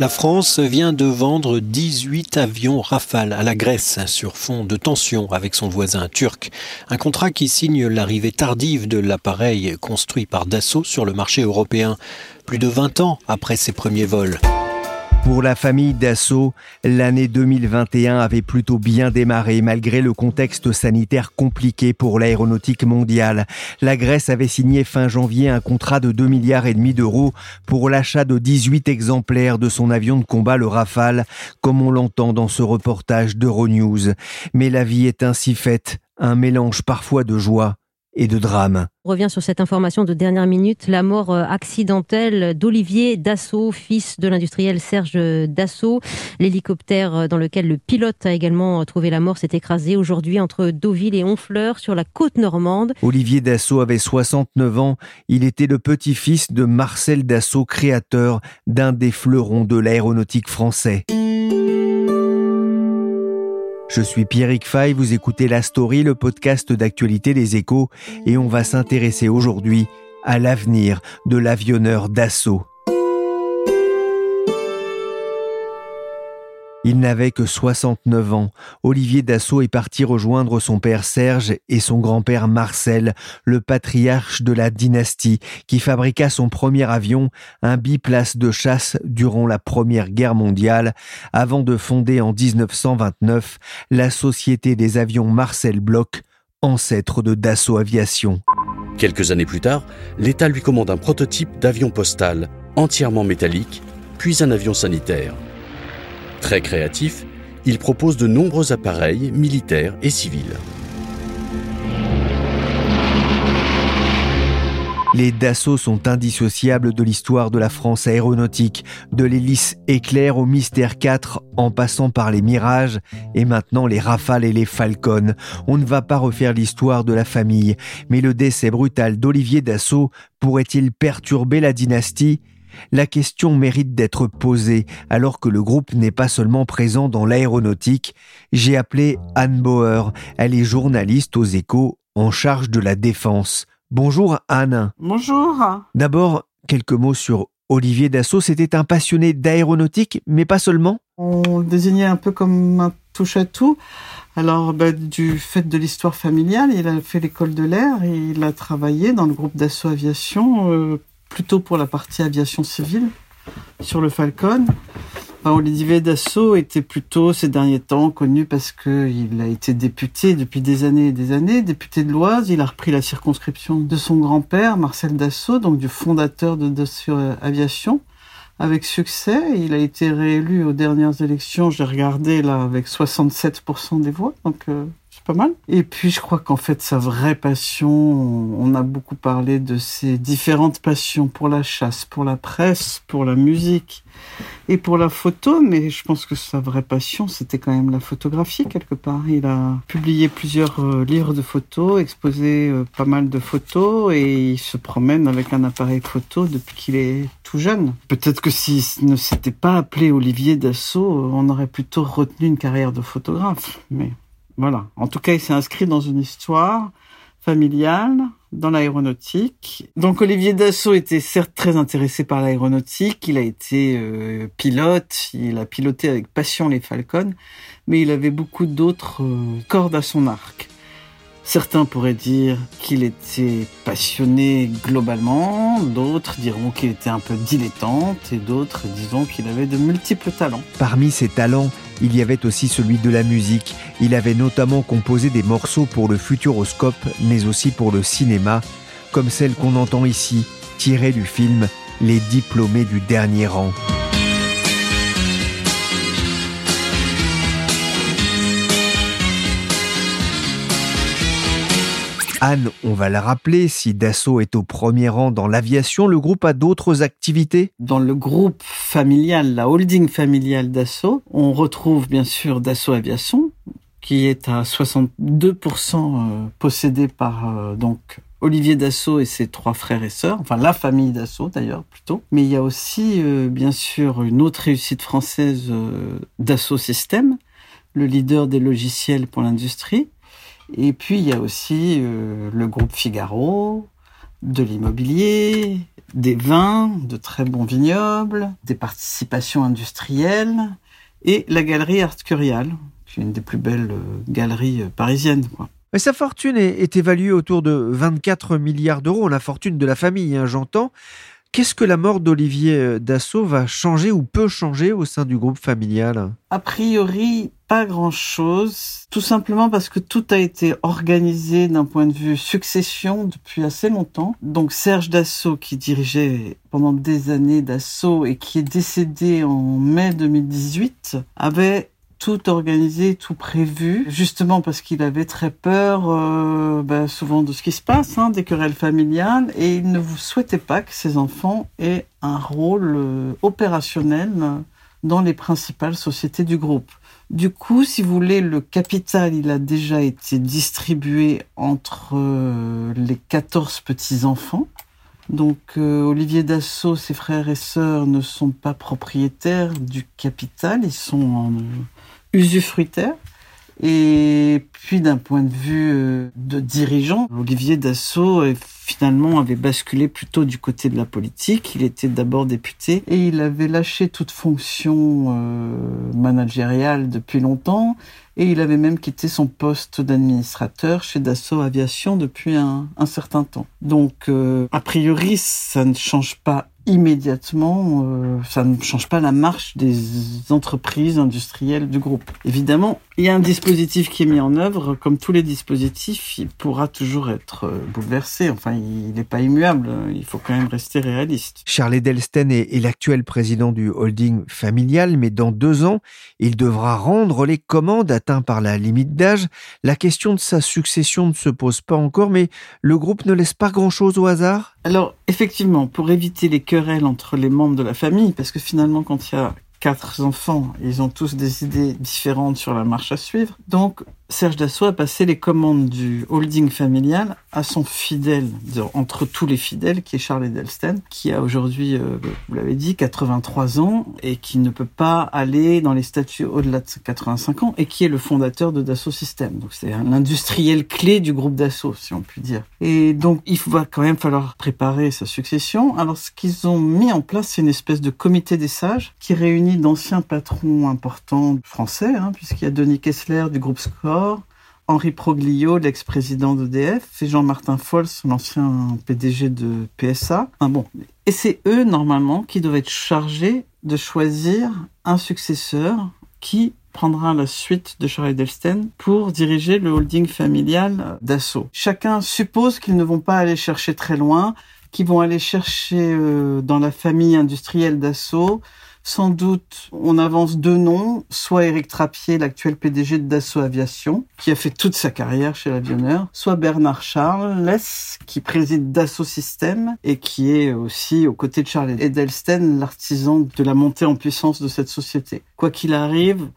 La France vient de vendre 18 avions Rafale à la Grèce sur fond de tension avec son voisin turc. Un contrat qui signe l'arrivée tardive de l'appareil construit par Dassault sur le marché européen, plus de 20 ans après ses premiers vols. Pour la famille Dassault, l'année 2021 avait plutôt bien démarré malgré le contexte sanitaire compliqué pour l'aéronautique mondiale. La Grèce avait signé fin janvier un contrat de 2 milliards et demi d'euros pour l'achat de 18 exemplaires de son avion de combat le Rafale, comme on l'entend dans ce reportage d'Euronews. Mais la vie est ainsi faite, un mélange parfois de joie et de drame. On revient sur cette information de dernière minute, la mort euh, accidentelle d'Olivier Dassault, fils de l'industriel Serge Dassault. L'hélicoptère euh, dans lequel le pilote a également trouvé la mort s'est écrasé aujourd'hui entre Deauville et Honfleur sur la côte normande. Olivier Dassault avait 69 ans. Il était le petit-fils de Marcel Dassault, créateur d'un des fleurons de l'aéronautique français. Je suis Pierrick Fay, vous écoutez La Story, le podcast d'actualité des échos, et on va s'intéresser aujourd'hui à l'avenir de l'avionneur Dassault. Il n'avait que 69 ans. Olivier Dassault est parti rejoindre son père Serge et son grand-père Marcel, le patriarche de la dynastie, qui fabriqua son premier avion, un biplace de chasse durant la Première Guerre mondiale, avant de fonder en 1929 la Société des avions Marcel Bloch, ancêtre de Dassault Aviation. Quelques années plus tard, l'État lui commande un prototype d'avion postal, entièrement métallique, puis un avion sanitaire. Très créatif, il propose de nombreux appareils militaires et civils. Les Dassault sont indissociables de l'histoire de la France aéronautique, de l'hélice éclair au Mystère 4 en passant par les Mirages et maintenant les Rafales et les Falcons. On ne va pas refaire l'histoire de la famille, mais le décès brutal d'Olivier Dassault pourrait-il perturber la dynastie? La question mérite d'être posée alors que le groupe n'est pas seulement présent dans l'aéronautique. J'ai appelé Anne Bauer. Elle est journaliste aux échos en charge de la défense. Bonjour Anne. Bonjour. D'abord, quelques mots sur Olivier Dassault. C'était un passionné d'aéronautique, mais pas seulement. On le désignait un peu comme un touche-à-tout. Alors, bah, du fait de l'histoire familiale, il a fait l'école de l'air et il a travaillé dans le groupe Dassault Aviation euh, plutôt pour la partie aviation civile sur le Falcon. Olivier Dassault était plutôt ces derniers temps connu parce qu'il a été député depuis des années et des années, député de l'Oise. Il a repris la circonscription de son grand-père, Marcel Dassault, donc du fondateur de Dassault Aviation, avec succès. Il a été réélu aux dernières élections, j'ai regardé là, avec 67% des voix. Donc euh, pas mal. Et puis je crois qu'en fait sa vraie passion, on a beaucoup parlé de ses différentes passions pour la chasse, pour la presse, pour la musique et pour la photo, mais je pense que sa vraie passion c'était quand même la photographie quelque part. Il a publié plusieurs euh, livres de photos, exposé euh, pas mal de photos et il se promène avec un appareil photo depuis qu'il est tout jeune. Peut-être que s'il ne s'était pas appelé Olivier Dassault, on aurait plutôt retenu une carrière de photographe, mais voilà. En tout cas, il s'est inscrit dans une histoire familiale dans l'aéronautique. Donc Olivier Dassault était certes très intéressé par l'aéronautique, il a été euh, pilote, il a piloté avec passion les Falcons, mais il avait beaucoup d'autres euh, cordes à son arc. Certains pourraient dire qu'il était passionné globalement, d'autres diront qu'il était un peu dilettante et d'autres disons qu'il avait de multiples talents. Parmi ses talents, il y avait aussi celui de la musique. Il avait notamment composé des morceaux pour le futuroscope, mais aussi pour le cinéma, comme celle qu'on entend ici, tirée du film Les diplômés du dernier rang. Anne, on va le rappeler, si Dassault est au premier rang dans l'aviation, le groupe a d'autres activités? Dans le groupe familial, la holding familiale Dassault, on retrouve bien sûr Dassault Aviation, qui est à 62% euh, possédé par euh, donc Olivier Dassault et ses trois frères et sœurs, enfin la famille Dassault d'ailleurs plutôt. Mais il y a aussi euh, bien sûr une autre réussite française Dassault Systèmes, le leader des logiciels pour l'industrie. Et puis il y a aussi le groupe Figaro, de l'immobilier, des vins, de très bons vignobles, des participations industrielles et la galerie Art Curial, qui est une des plus belles euh, galeries euh, parisiennes. Mais sa fortune est, évaluée autour de 24 milliards d'euros, la fortune de la famille, hein, j'entends. Qu'est-ce que la mort d'Olivier euh, Dassault va changer ou peut changer au sein du groupe familial? A priori, pas grand-chose, tout simplement parce que tout a été organisé d'un point de vue succession depuis assez longtemps. Donc Serge Dassault, qui dirigeait pendant des années Dassault et qui est décédé en mai 2018, avait tout organisé, tout prévu, justement parce qu'il avait très peur, euh, ben, souvent de ce qui se passe, hein, des querelles familiales, et il ne vous souhaitait pas que ses enfants aient un rôle euh, opérationnel dans les principales sociétés du groupe. Du coup, si vous voulez, le capital, il a déjà été distribué entre euh, les 14 petits-enfants. Donc Olivier Dassault, ses frères et sœurs ne sont pas propriétaires du capital, ils sont en, usufruitaire. Et puis d'un point de vue euh, de dirigeant, Olivier Dassault finalement avait basculé plutôt du côté de la politique. Il était d'abord député et il avait lâché toute fonction euh, managériale depuis longtemps et il avait même quitté son poste d'administrateur chez Dassault Aviation depuis un, certain temps. Donc euh, a priori ça ne change pas immédiatement, euh, ça ne change pas la marche des entreprises industrielles du groupe. Évidemment, il y a un dispositif qui est mis en œuvre, comme tous les dispositifs, il pourra toujours être euh, bouleversé. Enfin, il n'est pas immuable. Il faut quand même rester réaliste. Charles Edelsten est, est l'actuel président du holding familial, mais dans deux ans, il devra rendre les commandes atteintes par la limite d'âge. La question de sa succession ne se pose pas encore, mais le groupe ne laisse pas grand-chose au hasard. Alors, effectivement, pour éviter les querelles entre les membres de la famille, parce que finalement, quand il y a quatre enfants, ils ont tous des idées différentes sur la marche à suivre. Donc, Serge Dassault a passé les commandes du holding familial à son fidèle, entre tous les fidèles, qui est Charles Edelsten, qui a aujourd'hui, euh, vous l'avez dit, 83 ans et qui ne peut pas aller dans les statuts au-delà de 85 ans et qui est le fondateur de Dassault Systèmes. Donc c'est un industriel clé du groupe Dassault, si on peut dire. Et donc il va quand même falloir préparer sa succession. Alors ce qu'ils ont mis en place, c'est une espèce de comité des sages qui réunit d'anciens patrons importants français, hein, puisqu'il y a Denis Kessler du groupe Score, Henri Proglio, l'ex-président d'EDF, et Jean-Martin Fols, l'ancien PDG de PSA. bon. Et c'est eux, normalement, qui doivent être chargés de choisir un successeur qui prendra la suite de Charles Edelsten pour diriger le holding familial d'Assaut. Chacun suppose qu'ils ne vont pas aller chercher très loin, qu'ils vont aller chercher euh, dans la famille industrielle d'Assaut sans doute, on avance deux noms, soit Éric Trappier, l'actuel PDG de Dassault Aviation, qui a fait toute sa carrière chez l'avionneur, soit Bernard Charles, qui préside Dassault Systèmes et qui est aussi aux côtés de Charles Edelsten, l'artisan de la montée en puissance de cette société. Quoi qu'il arrive,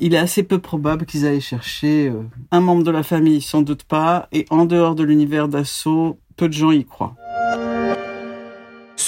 il est assez peu probable qu'ils aillent chercher euh, un membre de la famille, sans doute pas, et en dehors de l'univers d'assaut, peu de gens y croient.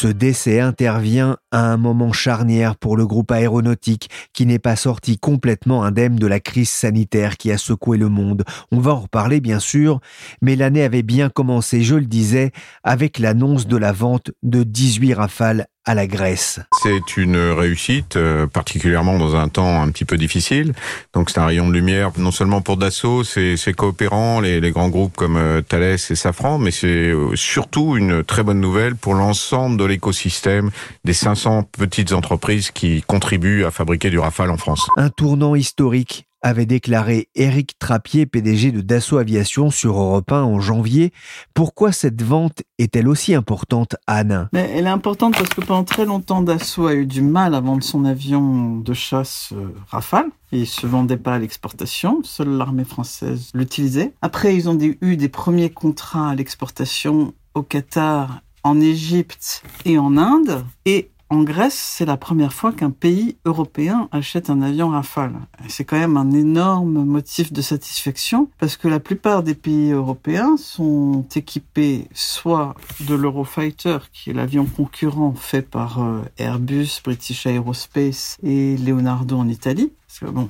Ce décès intervient à un moment charnière pour le groupe aéronautique qui n'est pas sorti complètement indemne de la crise sanitaire qui a secoué le monde. On va en reparler bien sûr, mais l'année avait bien commencé, je le disais, avec l'annonce de la vente de 18 rafales à la Grèce. C'est une réussite, euh, particulièrement dans un temps un petit peu difficile. Donc c'est un rayon de lumière, non seulement pour Dassault, c'est coopérants, les, les, grands groupes comme euh, Thales et Safran, mais c'est euh, surtout une très bonne nouvelle pour l'ensemble de l'écosystème des 500 petites entreprises qui contribuent à fabriquer du Rafale en France. Un tournant historique avait déclaré Éric Trappier, PDG de Dassault Aviation sur Europe 1 en janvier. Pourquoi cette vente est-elle aussi importante, Anne? Mais Elle est importante parce que pendant très longtemps, Dassault a eu du mal à vendre son avion de chasse euh, Rafale. Il se vendait pas à l'exportation, seule l'armée française l'utilisait. Après, ils ont eu des premiers contrats à l'exportation au Qatar, en Égypte et en Inde. Et en Grèce, c'est la première fois qu'un pays européen achète un avion Rafale. C'est quand même un énorme motif de satisfaction parce que la plupart des pays européens sont équipés soit de l'Eurofighter, qui est l'avion concurrent fait par euh, Airbus, British Aerospace et Leonardo en Italie. bon,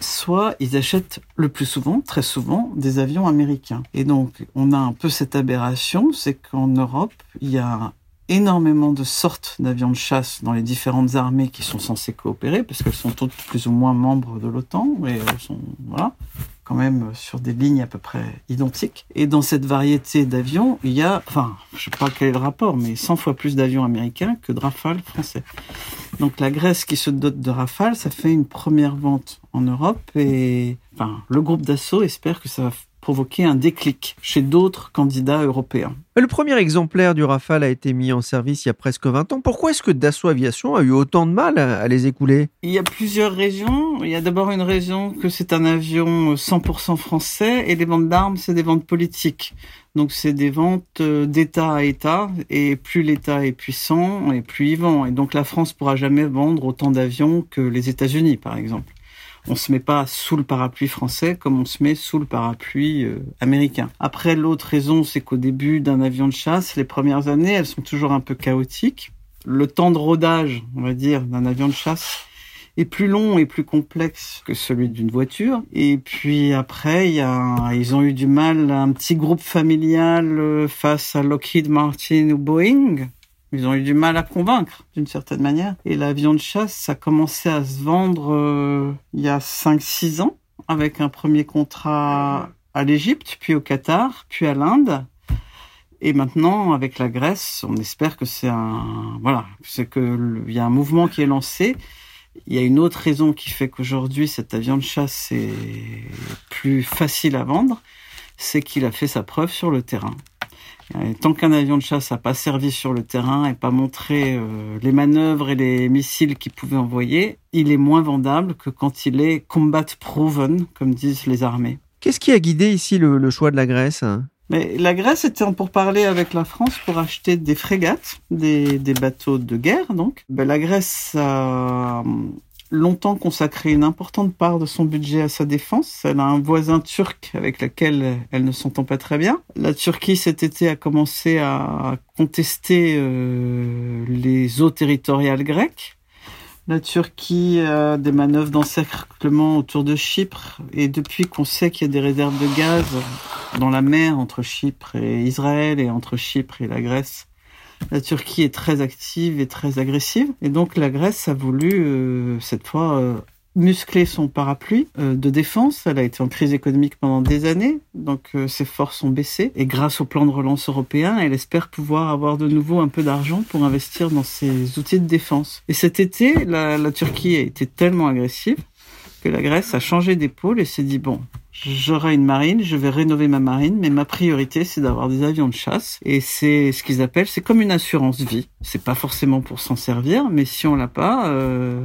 soit ils achètent le plus souvent, très souvent, des avions américains. Et donc, on a un peu cette aberration, c'est qu'en Europe, il y a énormément de sortes d'avions de chasse dans les différentes armées qui sont censées coopérer, parce qu'elles sont toutes plus ou moins membres de l'OTAN, et elles sont voilà, quand même sur des lignes à peu près identiques. Et dans cette variété d'avions, il y a, enfin, je sais pas quel est le rapport, mais 100 fois plus d'avions américains que de Rafale français. Donc la Grèce qui se dote de Rafale, ça fait une première vente en Europe, et enfin, le groupe d'assaut espère que ça va provoquer un déclic chez d'autres candidats européens. Le premier exemplaire du Rafale a été mis en service il y a presque 20 ans. Pourquoi est-ce que Dassault Aviation a eu autant de mal à les écouler? Il y a plusieurs raisons. Il y a d'abord une raison que c'est un avion 100% français et les ventes d'armes, c'est des ventes politiques. Donc c'est des ventes euh, d'État à État et plus l'État est puissant et plus il vend. Et donc la France pourra jamais vendre autant d'avions que les États-Unis, par exemple on se met pas sous le parapluie français comme on se met sous le parapluie euh, américain. Après, l'autre raison, c'est qu'au début d'un avion de chasse, les premières années, elles sont toujours un peu chaotiques. Le temps de rodage, on va dire, d'un avion de chasse est plus long et plus complexe que celui d'une voiture. Et puis après, y a, ils ont eu du mal, un petit groupe familial euh, face à Lockheed Martin ou Boeing, ils ont eu du mal à convaincre, d'une certaine manière. Et l'avion de chasse, ça a commencé à se vendre euh, il y a 5-6 ans, avec un premier contrat à l'Égypte, puis au Qatar, puis à l'Inde. Et maintenant, avec la Grèce, on espère que c'est un, voilà, c'est que il y a un mouvement qui est lancé. Il y a une autre raison qui fait qu'aujourd'hui, cet avion de chasse est plus facile à vendre, c'est qu'il a fait sa preuve sur le terrain tant qu'un avion de chasse n'a pas servi sur le terrain et pas montré euh, les manœuvres et les missiles qu'il pouvait envoyer, il est moins vendable que quand il est combat proven, comme disent les armées. Qu'est-ce qui a guidé ici le, choix de la Grèce? Mais la Grèce était pour parler avec la France pour acheter des frégates, des, bateaux de guerre donc. Ben, la Grèce a longtemps consacré une importante part de son budget à sa défense. Elle a un voisin turc avec lequel elle ne s'entend pas très bien. La Turquie cet été a commencé à contester euh, les eaux territoriales grecques. La Turquie a des manœuvres d'encerclement autour de Chypre et depuis qu'on sait qu'il y a des réserves de gaz dans la mer entre Chypre et Israël et entre Chypre et la Grèce, la Turquie est très active et très agressive. Et donc la Grèce a voulu, euh, cette fois, euh, muscler son parapluie euh, de défense. Elle a été en crise économique pendant des années, donc ses forces ont baissé. Et grâce au plan de relance européen, elle espère pouvoir avoir de nouveau un peu d'argent pour investir dans ses outils de défense. Et cet été, la, la Turquie a été tellement agressive que la Grèce a changé d'épaule et s'est dit bon, j'aurai une marine, je vais rénover ma marine, mais ma priorité c'est d'avoir des avions de chasse et c'est ce qu'ils appellent, c'est comme une assurance vie. C'est pas forcément pour s'en servir, mais si on l'a pas, euh,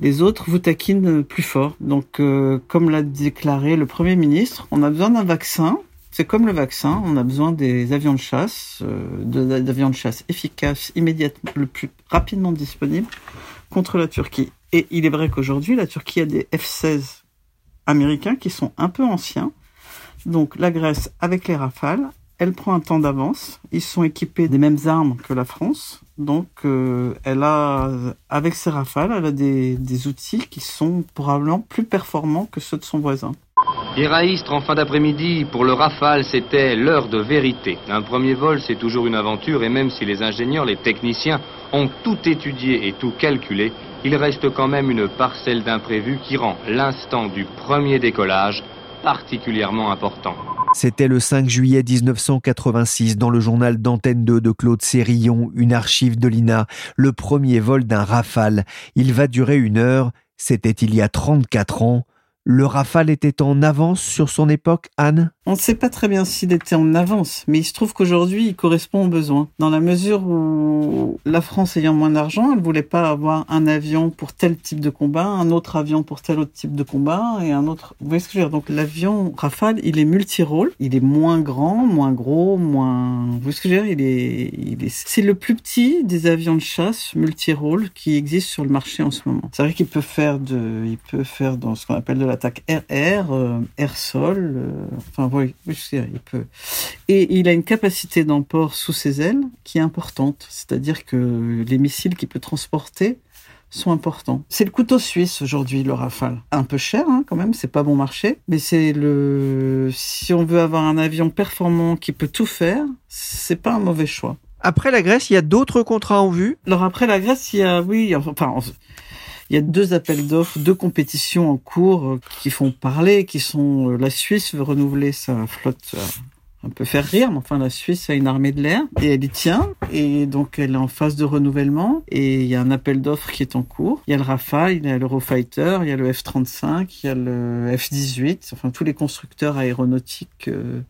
les autres vous taquinent plus fort. Donc, euh, comme l'a déclaré le premier ministre, on a besoin d'un vaccin. C'est comme le vaccin, on a besoin des avions de chasse, euh, d'avions de chasse efficaces, immédiatement, le plus rapidement disponible contre la Turquie. Et il est vrai qu'aujourd'hui, la Turquie a des F-16 américains qui sont un peu anciens. Donc la Grèce, avec les Rafales, elle prend un temps d'avance. Ils sont équipés des mêmes armes que la France. Donc euh, elle a, avec ses Rafales, elle a des, des outils qui sont probablement plus performants que ceux de son voisin. Raïstre, en fin d'après-midi, pour le Rafale, c'était l'heure de vérité. Un premier vol, c'est toujours une aventure, et même si les ingénieurs, les techniciens ont tout étudié et tout calculé, il reste quand même une parcelle d'imprévu qui rend l'instant du premier décollage particulièrement important. C'était le 5 juillet 1986 dans le journal d'Antenne 2 de Claude Sérillon, une archive de l'INA, le premier vol d'un Rafale. Il va durer une heure, c'était il y a 34 ans. Le Rafale était en avance sur son époque, Anne? On ne sait pas très bien s'il était en avance, mais il se trouve qu'aujourd'hui, il correspond aux besoins. Dans la mesure où la France ayant moins d'argent, elle voulait pas avoir un avion pour tel type de combat, un autre avion pour tel autre type de combat et un autre. Vous voyez ce que je veux dire? Donc l'avion Rafale, il est multirôle, il est moins grand, moins gros, moins. Vous voyez ce que je veux dire? Il est, il est. C'est le plus petit des avions de chasse multirôle qui existe sur le marché en ce moment. C'est vrai qu'il peut faire de, il peut faire dans ce qu'on appelle de l'attaque air-air, euh, air-sol. euh, enfin, oui, oui, je sais, il peut. Et il a une capacité d'emport sous ses ailes qui est importante. C'est-à-dire que les missiles qu'il peut transporter sont importants. C'est le couteau suisse aujourd'hui, le Rafale. Un peu cher, hein, quand même, c'est pas bon marché, mais c'est le. Si on veut avoir un avion performant qui peut tout faire, c'est pas un mauvais choix. Après la Grèce, il y a d'autres contrats en vue? Alors après la Grèce, il y a, oui, enfin, il y a deux appels d'offres, deux compétitions en cours euh, qui font parler, qui sont euh, la Suisse veut renouveler sa flotte. euh, un peu faire rire, mais enfin la Suisse a une armée de l'air et elle y tient et donc elle est en phase de renouvellement et il y a un appel d'offres qui est en cours. Il y a le Rafale, il y a l'Eurofighter, il y a le F-35, il y a le F-18, enfin tous les constructeurs aéronautiques euh,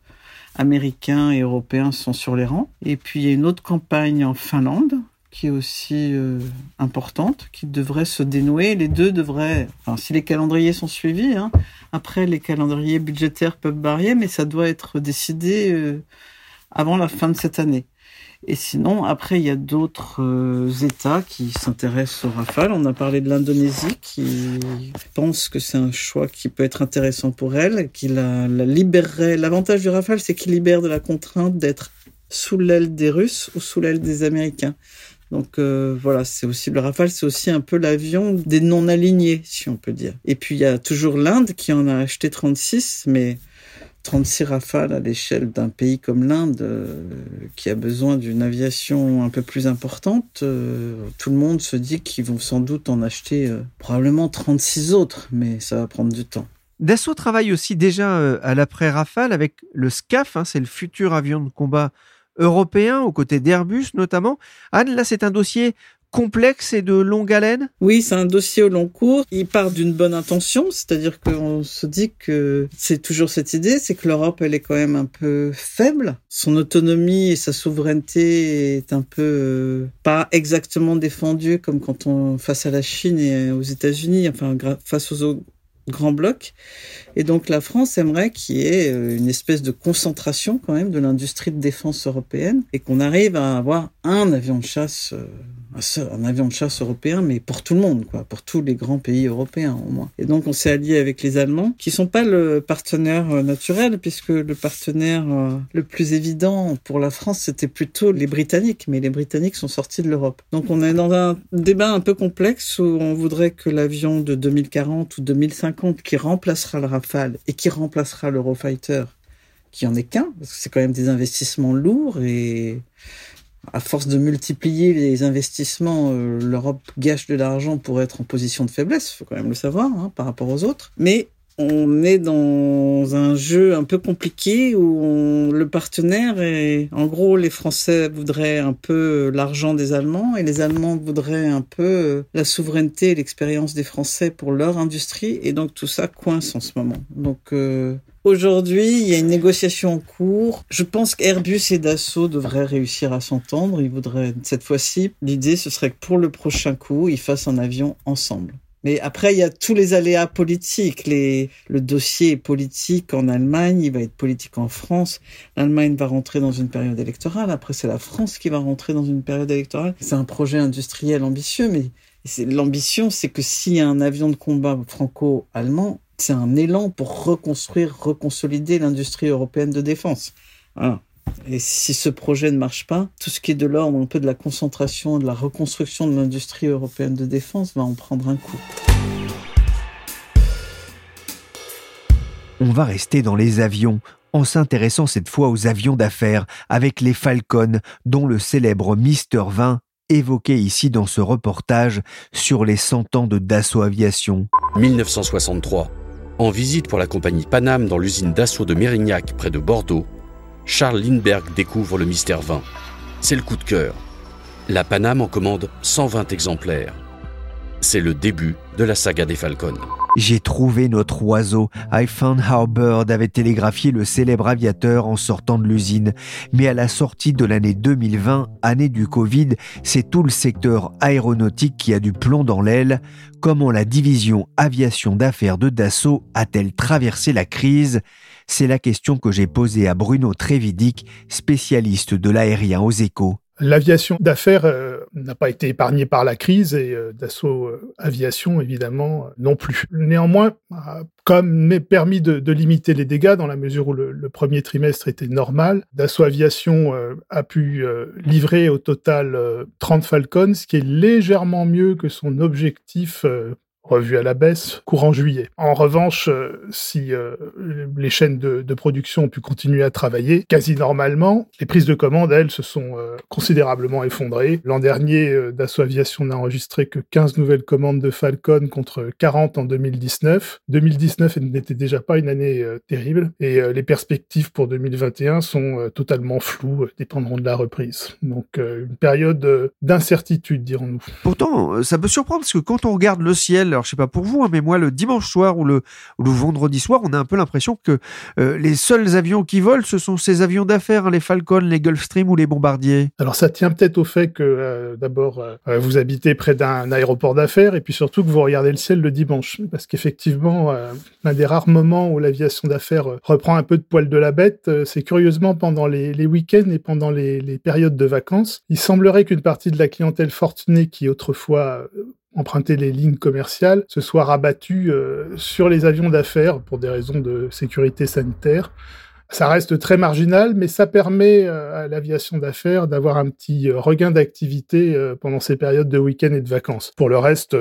américains et européens sont sur les rangs. Et puis il y a une autre campagne en Finlande qui est aussi euh, importante, qui devrait se dénouer. Les deux devraient, enfin, si les calendriers sont suivis, hein, après les calendriers budgétaires peuvent varier, mais ça doit être décidé euh, avant la fin de cette année. Et sinon, après, il y a d'autres euh, États qui s'intéressent au Rafale. On a parlé de l'Indonésie qui pense que c'est un choix qui peut être intéressant pour elle, qui la libérerait. L'avantage du Rafale, c'est qu'il libère de la contrainte d'être sous l'aile des Russes ou sous l'aile des Américains. Donc euh, voilà, c'est aussi le Rafale, c'est aussi un peu l'avion des non-alignés, si on peut dire. Et puis il y a toujours l'Inde qui en a acheté 36, mais 36 Rafales à l'échelle d'un pays comme l'Inde, euh, qui a besoin d'une aviation un peu plus importante, euh, tout le monde se dit qu'ils vont sans doute en acheter probablement 36 autres, mais ça va prendre du temps. Dassault travaille aussi déjà à l'après Rafale avec le SCAF, hein, c'est le futur avion de combat européen aux côtés d'Airbus notamment. Anne, là c'est un dossier complexe et de longue haleine? Oui, c'est un dossier au long cours. Il part d'une bonne intention, c'est-à-dire qu'on se dit que c'est toujours cette idée, c'est que l'Europe, elle est quand même un peu faible. Son autonomie et sa souveraineté est un peu euh, pas exactement défendue comme quand on face à la Chine et aux États-Unis, enfin face aux grands blocs. Et donc la France aimerait qu'il y ait euh, une espèce de concentration quand même de l'industrie de défense européenne et qu'on arrive à avoir un avion de chasse euh, un avion de chasse européen, mais pour tout le monde, quoi, pour tous les grands pays européens au moins. Et donc on s'est allié avec les Allemands, qui sont pas le partenaire euh, naturel, puisque le partenaire le plus évident pour la France, c'était plutôt les Britanniques, mais les Britanniques sont sortis de l'Europe. Donc on est dans un débat un peu complexe où on voudrait que l'avion de 2040 ou 2050 qui remplacera le Rafale et qui remplacera l'Eurofighter, qui en est qu'un, parce que c'est quand même des investissements lourds et à force de multiplier les investissements, euh, l'Europe gâche de l'argent pour être en position de faiblesse, faut quand même le savoir, hein, par rapport aux autres. Mais on est dans un jeu un peu compliqué où le partenaire est, en gros, les Français voudraient un peu l'argent des Allemands et les Allemands voudraient un peu la souveraineté et l'expérience des Français pour leur industrie et donc tout ça coince en ce moment. Donc euh, Aujourd'hui, il y a une négociation en cours. Je pense qu'Airbus et Dassault devraient réussir à s'entendre. Ils voudraient, cette fois-ci, l'idée, ce serait que pour le prochain coup, ils fassent un avion ensemble. Mais après, il y a tous les aléas politiques. Le dossier est politique en Allemagne, il va être politique en France. L'Allemagne va rentrer dans une période électorale. Après, c'est la France qui va rentrer dans une période électorale. C'est un projet industriel ambitieux, mais l'ambition, c'est que s'il y a un avion de combat franco-allemand, c'est un élan pour reconstruire, reconsolider l'industrie européenne de défense. Voilà. Et si ce projet ne marche pas, tout ce qui est de l'ordre un peu de la concentration, de la reconstruction de l'industrie européenne de défense va en prendre un coup. On va rester dans les avions en s'intéressant cette fois aux avions d'affaires avec les Falcon dont le célèbre Mister 20 évoqué ici dans ce reportage sur les 100 ans de Dassault Aviation. 1963. En visite pour la compagnie Panam dans l'usine Dassault de Mérignac près de Bordeaux, Charles Lindbergh découvre le Mystère 20. C'est le coup de cœur. La Panam en commande 120 exemplaires. C'est le début de la saga des Falcons. J'ai trouvé notre oiseau. I found our bird avait télégraphié le célèbre aviateur en sortant de l'usine. Mais à la sortie de l'année 2020, année du Covid, c'est tout le secteur aéronautique qui a du plomb dans l'aile. Comment la division aviation d'affaires de Dassault a-t-elle traversé la crise? C'est la question que j'ai posée à Bruno Trévidic, spécialiste de l'aérien aux échos. L'aviation d'affaires euh, n'a pas été épargnée par la crise et euh, Dassault euh, Aviation, évidemment, non plus. Néanmoins, comme permis de, de, limiter les dégâts dans la mesure où le, le premier trimestre était normal, Dassault Aviation a pu livrer au total 30 Falcons, ce qui est légèrement mieux que son objectif revu à la baisse courant juillet. En revanche, euh, si euh, les chaînes de, production ont pu continuer à travailler quasi normalement, les prises de commandes, elles, se sont euh, considérablement effondrées. L'an dernier, Dassault Aviation n'a enregistré que 15 nouvelles commandes de Falcon contre 40 en 2019. 2019 n'était déjà pas une année terrible et les perspectives pour 2021 sont totalement floues, dépendront de la reprise. Donc une période d'incertitude, dirons-nous. Pourtant, ça peut surprendre parce que quand on regarde le ciel, alors je sais pas pour vous, hein, mais moi le dimanche soir ou le, vendredi soir, on a un peu l'impression que euh, les seuls avions qui volent, ce sont ces avions d'affaires, hein, les Falcon, les Gulfstream ou les bombardiers. Alors ça tient peut-être au fait que euh, d'abord euh, vous habitez près d'un aéroport d'affaires et puis surtout que vous regardez le ciel le dimanche, parce qu'effectivement un des rares moments où l'aviation d'affaires reprend un peu de poil de la bête, c'est curieusement pendant les, week-ends et pendant les périodes de vacances. Il semblerait qu'une partie de la clientèle fortunée qui autrefois emprunter les lignes commerciales se soit rabattu euh, sur les avions d'affaires pour des raisons de sécurité sanitaire. Ça reste très marginal, mais ça permet euh, à l'aviation d'affaires d'avoir un petit euh, regain d'activité pendant ces périodes de week-end et de vacances. Pour le reste,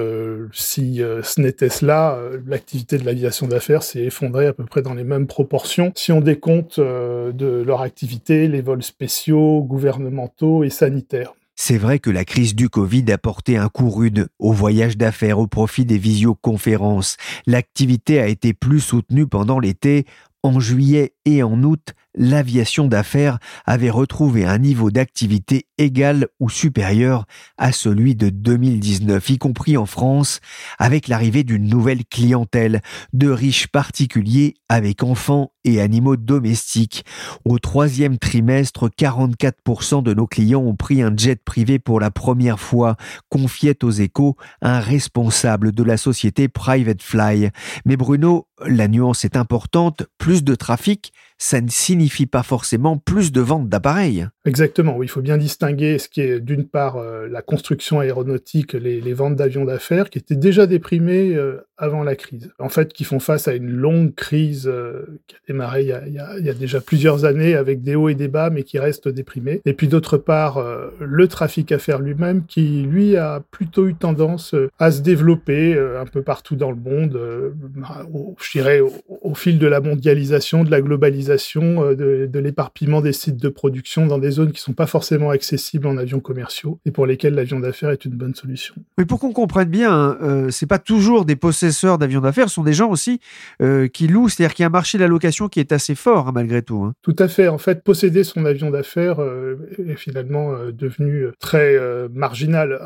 si ce n'était cela, l'activité de l'aviation d'affaires s'est effondrée à peu près dans les mêmes proportions si on décompte de leur activité les vols spéciaux, gouvernementaux et sanitaires. C'est vrai que la crise du Covid a porté un coup rude au voyage d'affaires au profit des visioconférences. L'activité a été plus soutenue pendant l'été. En juillet et en août, l'aviation d'affaires avait retrouvé un niveau d'activité égal ou supérieur à celui de 2019, y compris en France, avec l'arrivée d'une nouvelle clientèle, de riches particuliers avec enfants et animaux domestiques. Au troisième trimestre, 44% de nos clients ont pris un jet privé pour la première fois, confiait aux échos un responsable de la société Private Fly. Mais Bruno, la nuance est importante, plus de trafic, ça ne signifie pas forcément plus de ventes d'appareils. Exactement, il faut bien distinguer ce qui est d'une part euh, la construction aéronautique, les, ventes d'avions d'affaires, qui étaient déjà déprimées euh, avant la crise. En fait, qui font face à une longue crise euh, qui a démarré il y a, déjà plusieurs années avec des hauts et des bas, mais qui reste déprimée. Et puis d'autre part, le trafic à faire lui-même, qui lui a plutôt eu tendance à se développer un peu partout dans le monde, je dirais au, au fil de la mondialisation, de la globalisation de, de l'éparpillement des sites de production dans des zones qui sont pas forcément accessibles en avions commerciaux et pour lesquelles l'avion d'affaires est une bonne solution. Mais pour qu'on comprenne bien, euh, c'est pas toujours des possesseurs d'avions d'affaires, ce sont des gens aussi euh, qui louent, c'est-à-dire qu'il y a un marché de la location qui est assez fort hein, malgré tout. Hein. Tout à fait. En fait, posséder son avion d'affaires euh, est finalement euh, devenu très marginal.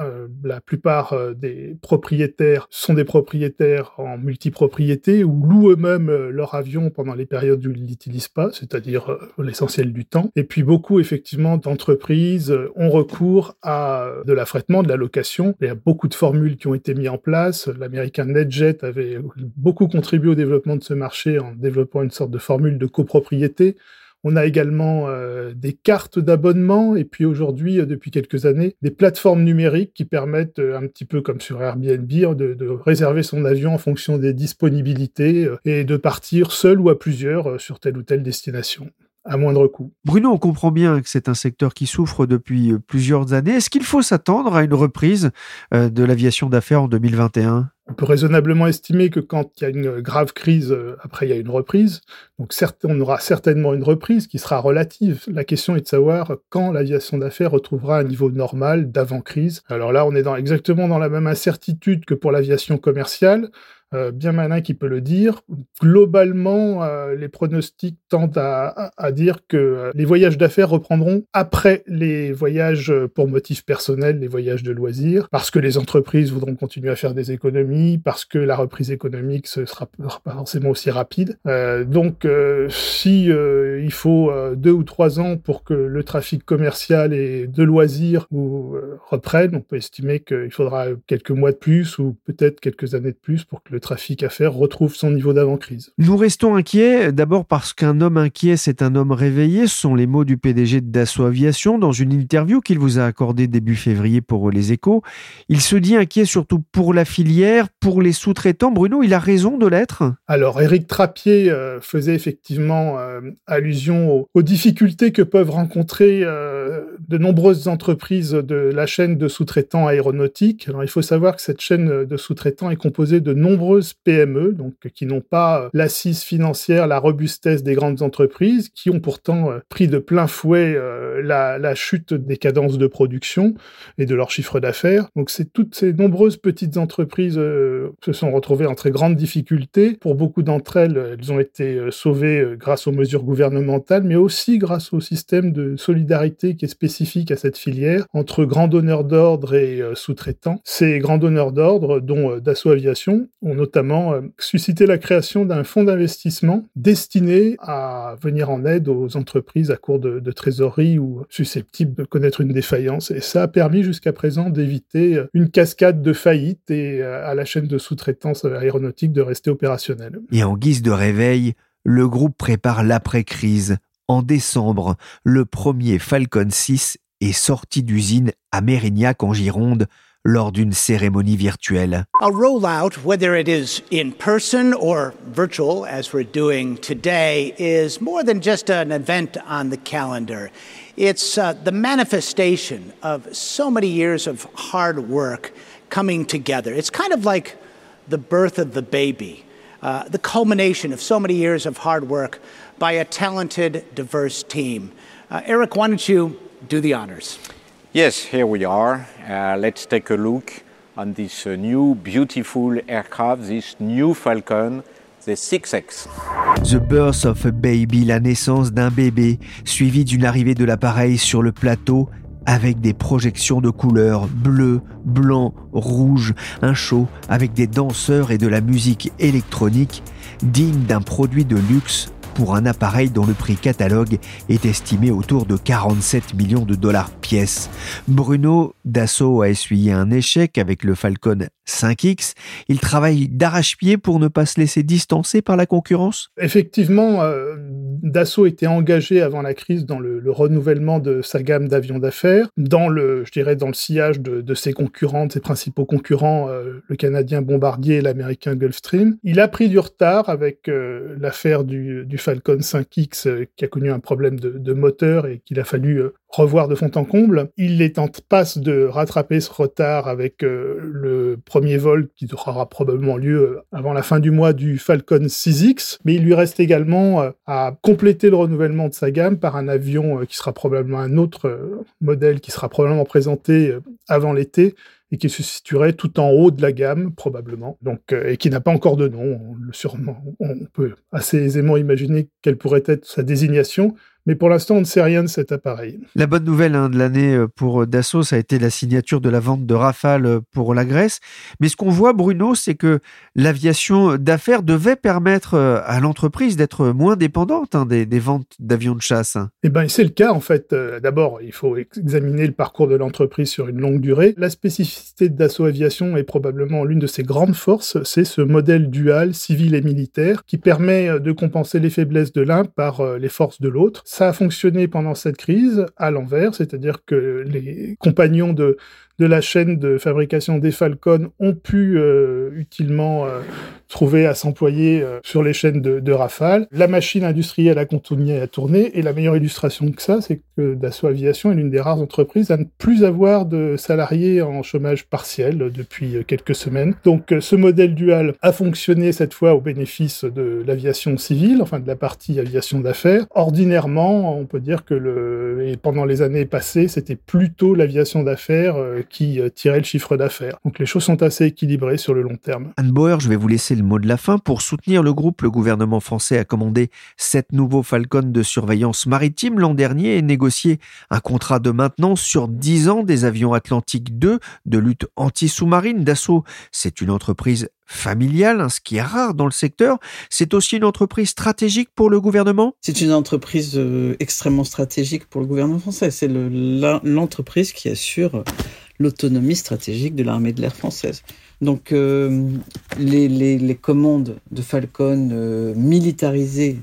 la plupart des propriétaires sont des propriétaires en multipropriété ou louent eux-mêmes leur avion pendant les périodes où ils l'utilisent pas, c'est-à-dire euh, l'essentiel du temps. Et puis beaucoup, effectivement, d'entreprises euh, ont recours à de l'affrètement, de la location. Il y a beaucoup de formules qui ont été mises en place. L'américain NetJet avait beaucoup contribué au développement de ce marché en développant une sorte de formule de copropriété. On a également euh, des cartes d'abonnement et puis aujourd'hui, depuis quelques années, des plateformes numériques qui permettent, un petit peu comme sur Airbnb, hein, de, de, réserver son avion en fonction des disponibilités et de partir seul ou à plusieurs sur telle ou telle destination à moindre coût. Bruno, on comprend bien que c'est un secteur qui souffre depuis plusieurs années. Est-ce qu'il faut s'attendre à une reprise euh, de l'aviation d'affaires en 2021 on peut raisonnablement estimer que quand il y a une grave crise, euh, après il y a une reprise. Donc on aura certainement une reprise qui sera relative. La question est de savoir quand l'aviation d'affaires retrouvera un niveau normal d'avant-crise. Alors là, on est exactement dans la même incertitude que pour l'aviation commerciale bien malin qui peut le dire. Globalement, les pronostics tendent à, à dire que les voyages d'affaires reprendront après les voyages pour motifs personnels, les voyages de loisirs, parce que les entreprises voudront continuer à faire des économies, parce que la reprise économique ce sera pas forcément aussi rapide. Euh, donc, euh, si euh, il faut deux ou trois ans pour que le trafic commercial et de loisirs ou, reprenne, on peut estimer qu'il faudra quelques mois de plus ou peut-être quelques années de plus pour que le trafic à faire retrouve son niveau d'avant-crise. Nous restons inquiets, d'abord parce qu'un homme inquiet, c'est un homme réveillé. Ce sont les mots du PDG de Dassault Aviation dans une interview qu'il vous a accordée début février pour Les Échos. Il se dit inquiet surtout pour la filière, pour les sous-traitants. Bruno, il a raison de l'être? Alors, Éric Trappier euh, faisait effectivement euh, allusion aux, difficultés que peuvent rencontrer euh, de nombreuses entreprises de la chaîne de sous-traitants aéronautiques. Alors, il faut savoir que cette chaîne de sous-traitants est composée de PME, donc qui n'ont pas l'assise financière, la robustesse des grandes entreprises, qui ont pourtant pris de plein fouet la, la chute des cadences de production et de leur chiffre d'affaires. Donc, c'est toutes ces nombreuses petites entreprises se sont retrouvées en très grande difficulté. Pour beaucoup d'entre elles, elles ont été euh, sauvées euh, grâce aux mesures gouvernementales, mais aussi grâce au système de solidarité qui est spécifique à cette filière entre grands donneurs d'ordre et euh, sous-traitants. Ces grands donneurs d'ordre, dont Dassault Aviation, ont notamment suscité la création d'un fonds d'investissement destiné à venir en aide aux entreprises à court de, trésorerie ou susceptibles de connaître une défaillance. Et ça a permis jusqu'à présent d'éviter une cascade de faillites et à la chaîne de sous-traitance aéronautique de rester opérationnelle. Et en guise de réveil, le groupe prépare l'après-crise. En décembre, le premier Falcon 6 est sorti d'usine à Mérignac en Gironde lors d'une cérémonie virtuelle. A rollout, whether it is in person or virtual, as we're doing today, is more than just an event on the calendar. It's uh, the manifestation of so many years of hard work coming together. It's kind of like the birth of the baby, uh, the culmination of so many years of hard work by a talented, diverse team. Uh, Eric, why don't you do the honors? Yes, here we are. Uh, let's take a look on this uh, new beautiful aircraft, this new Falcon, the 6X. The Birth of a Baby, la naissance d'un bébé, suivi d'une arrivée de l'appareil sur le plateau avec des projections de couleurs bleu, blanc, rouge, un show avec des danseurs et de la musique électronique digne d'un produit de luxe pour un appareil dont le prix catalogue est estimé autour de 47 millions de dollars pièce. Bruno Dassault a essuyé un échec avec le Falcon 5X. Il travaille d'arrache-pied pour ne pas se laisser distancer par la concurrence Effectivement, euh, Dassault était engagé avant la crise dans le, renouvellement de sa gamme d'avions d'affaires, dans le, je dirais, dans le sillage de, ses concurrents, de ses principaux concurrents, euh, le canadien Bombardier et l'américain Gulfstream. Il a pris du retard avec euh, l'affaire du, Falcon 5X qui a connu un problème de, de moteur et qu'il a fallu revoir de fond en comble. Il est en passe de rattraper ce retard avec euh, le premier vol qui aura probablement lieu euh, avant la fin du mois du Falcon 6X, mais il lui reste également euh, à compléter le renouvellement de sa gamme par un avion qui sera probablement un autre modèle qui sera probablement présenté avant l'été et qui se situerait tout en haut de la gamme, probablement, donc, et qui n'a pas encore de nom. On, le sûrement, on peut assez aisément imaginer quelle pourrait être sa désignation, mais pour l'instant, on ne sait rien de cet appareil. La bonne nouvelle hein, de l'année euh, pour euh, Dassault, ça a été la signature de la vente de Rafale euh, pour la Grèce. Mais ce qu'on voit, Bruno, c'est que l'aviation d'affaires devait permettre à l'entreprise d'être moins dépendante hein, des, ventes d'avions de chasse. Eh bien, c'est le cas, en fait. D'abord, il faut examiner le parcours de l'entreprise sur une longue durée. La spécificité de Dassault Aviation est probablement l'une de ses grandes forces, c'est ce modèle dual civil et militaire qui permet de compenser les faiblesses de l'un par les forces de l'autre. Ça a fonctionné pendant cette crise à l'envers, c'est-à-dire que les compagnons de, de la chaîne de fabrication des Falcons ont pu euh, utilement euh, trouver à s'employer euh, sur les chaînes de, de, Rafale. La machine industrielle a continué à tourner et la meilleure illustration que ça, c'est que Dassault Aviation est l'une des rares entreprises à ne plus avoir de salariés en chômage partiel depuis quelques semaines. Donc ce modèle dual a fonctionné cette fois au bénéfice de l'aviation civile, enfin de la partie aviation d'affaires. Ordinairement, on peut dire que le, et pendant les années passées, c'était plutôt l'aviation d'affaires qui tirait le chiffre d'affaires. Donc les choses sont assez équilibrées sur le long terme. Anne Bauer, je vais vous laisser le mot de la fin. Pour soutenir le groupe, le gouvernement français a commandé sept nouveaux Falcon de surveillance maritime l'an dernier et négocié un contrat de maintenance sur 10 ans des avions Atlantique 2 de lutte anti-sous-marine d'assaut. C'est une entreprise familiale, hein, ce qui est rare dans le secteur. C'est aussi une entreprise stratégique pour le gouvernement? C'est une entreprise euh, extrêmement stratégique pour le gouvernement français. C'est l'entreprise qui assure l'autonomie stratégique de l'armée de l'air française. Donc euh, les, commandes de Falcon euh, militarisées,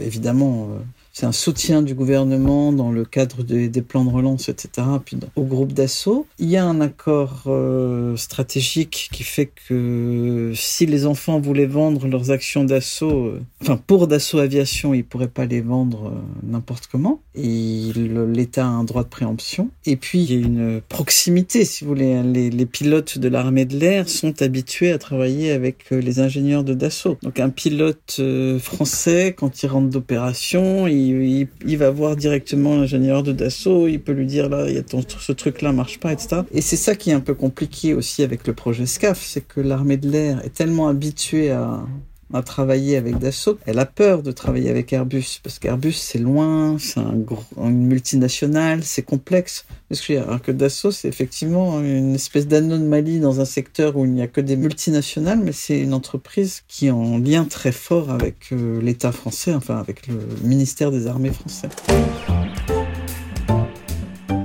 évidemment, c'est un soutien du gouvernement dans le cadre des plans de relance, etc., puis au groupe d'assaut. Il y a un accord euh, stratégique qui fait que si les enfants voulaient vendre leurs actions d'assaut, euh, enfin pour d'assaut aviation, ils pourraient pas les vendre euh, n'importe comment. Et l'État a un droit de préemption. Et puis il y a une proximité, si vous voulez. Les, pilotes de l'armée de l'air sont habitués à travailler avec les ingénieurs de Dassault. Donc un pilote français, quand il rentre d'opération, il, va voir directement l'ingénieur de Dassault, il peut lui dire là, il y a ce truc-là marche pas, etc. Et c'est ça qui est un peu compliqué aussi avec le projet SCAF, c'est que l'armée de l'air est tellement habituée à, à travailler avec Dassault, elle a peur de travailler avec Airbus parce qu'Airbus c'est loin, c'est un une multinationale, c'est complexe. Alors que Dassault c'est effectivement une espèce d'anomalie dans un secteur où il n'y a que des multinationales, mais c'est une entreprise qui est en lien très fort avec euh, l'État français, enfin avec le ministère des Armées français.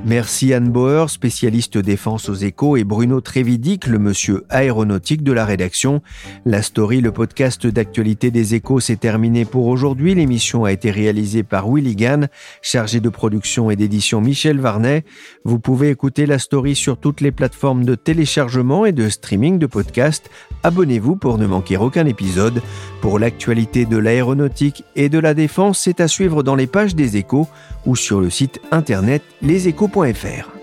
Merci Anne Bauer, spécialiste défense aux échos, et Bruno Trévidic, le monsieur aéronautique de la rédaction. La story, le podcast d'actualité des échos, s'est terminé pour aujourd'hui. L'émission a été réalisée par Willy Gann, chargé de production et d'édition Michel Varnet. Vous pouvez écouter la story sur toutes les plateformes de téléchargement et de streaming de podcasts. Abonnez-vous pour ne manquer aucun épisode. Pour l'actualité de l'aéronautique et de la défense, c'est à suivre dans les pages des échos ou sur le site internet leséchos.fr.